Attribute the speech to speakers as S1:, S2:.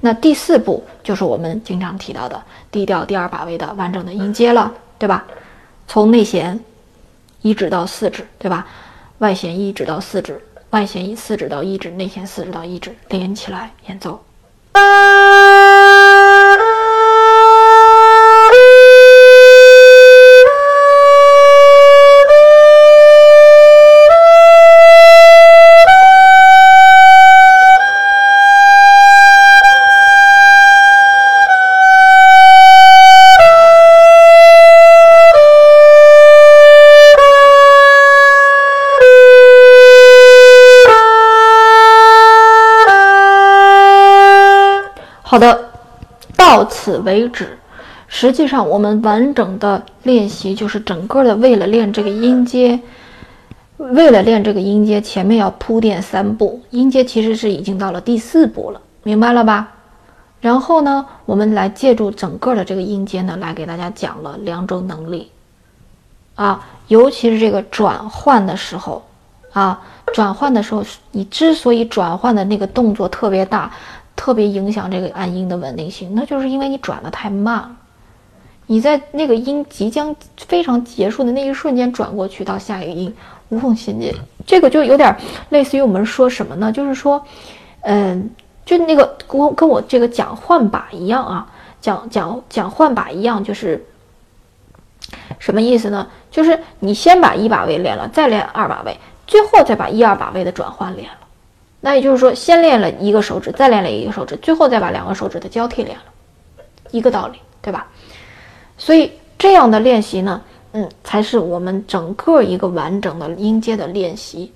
S1: 那第四步就是我们经常提到的低调第二把位的完整的音阶了，对吧？从内弦一指到四指，对吧？外弦一指到四指，外弦一四指到一指，内弦四指到一指，连起来演奏。好的，到此为止。实际上，我们完整的练习就是整个的为了练这个音阶，为了练这个音阶，前面要铺垫三步。音阶其实是已经到了第四步了，明白了吧？然后呢，我们来借助整个的这个音阶呢，来给大家讲了两种能力啊，尤其是这个转换的时候啊，转换的时候，你之所以转换的那个动作特别大。特别影响这个按音的稳定性，那就是因为你转的太慢了。你在那个音即将非常结束的那一瞬间转过去到下一个音，无缝衔接。这个就有点类似于我们说什么呢？就是说，嗯，就那个跟我跟我这个讲换把一样啊，讲讲讲换把一样，就是什么意思呢？就是你先把一把位练了，再练二把位，最后再把一二把位的转换练了。那也就是说，先练了一个手指，再练了一个手指，最后再把两个手指的交替练了，一个道理，对吧？所以这样的练习呢，嗯，才是我们整个一个完整的音阶的练习。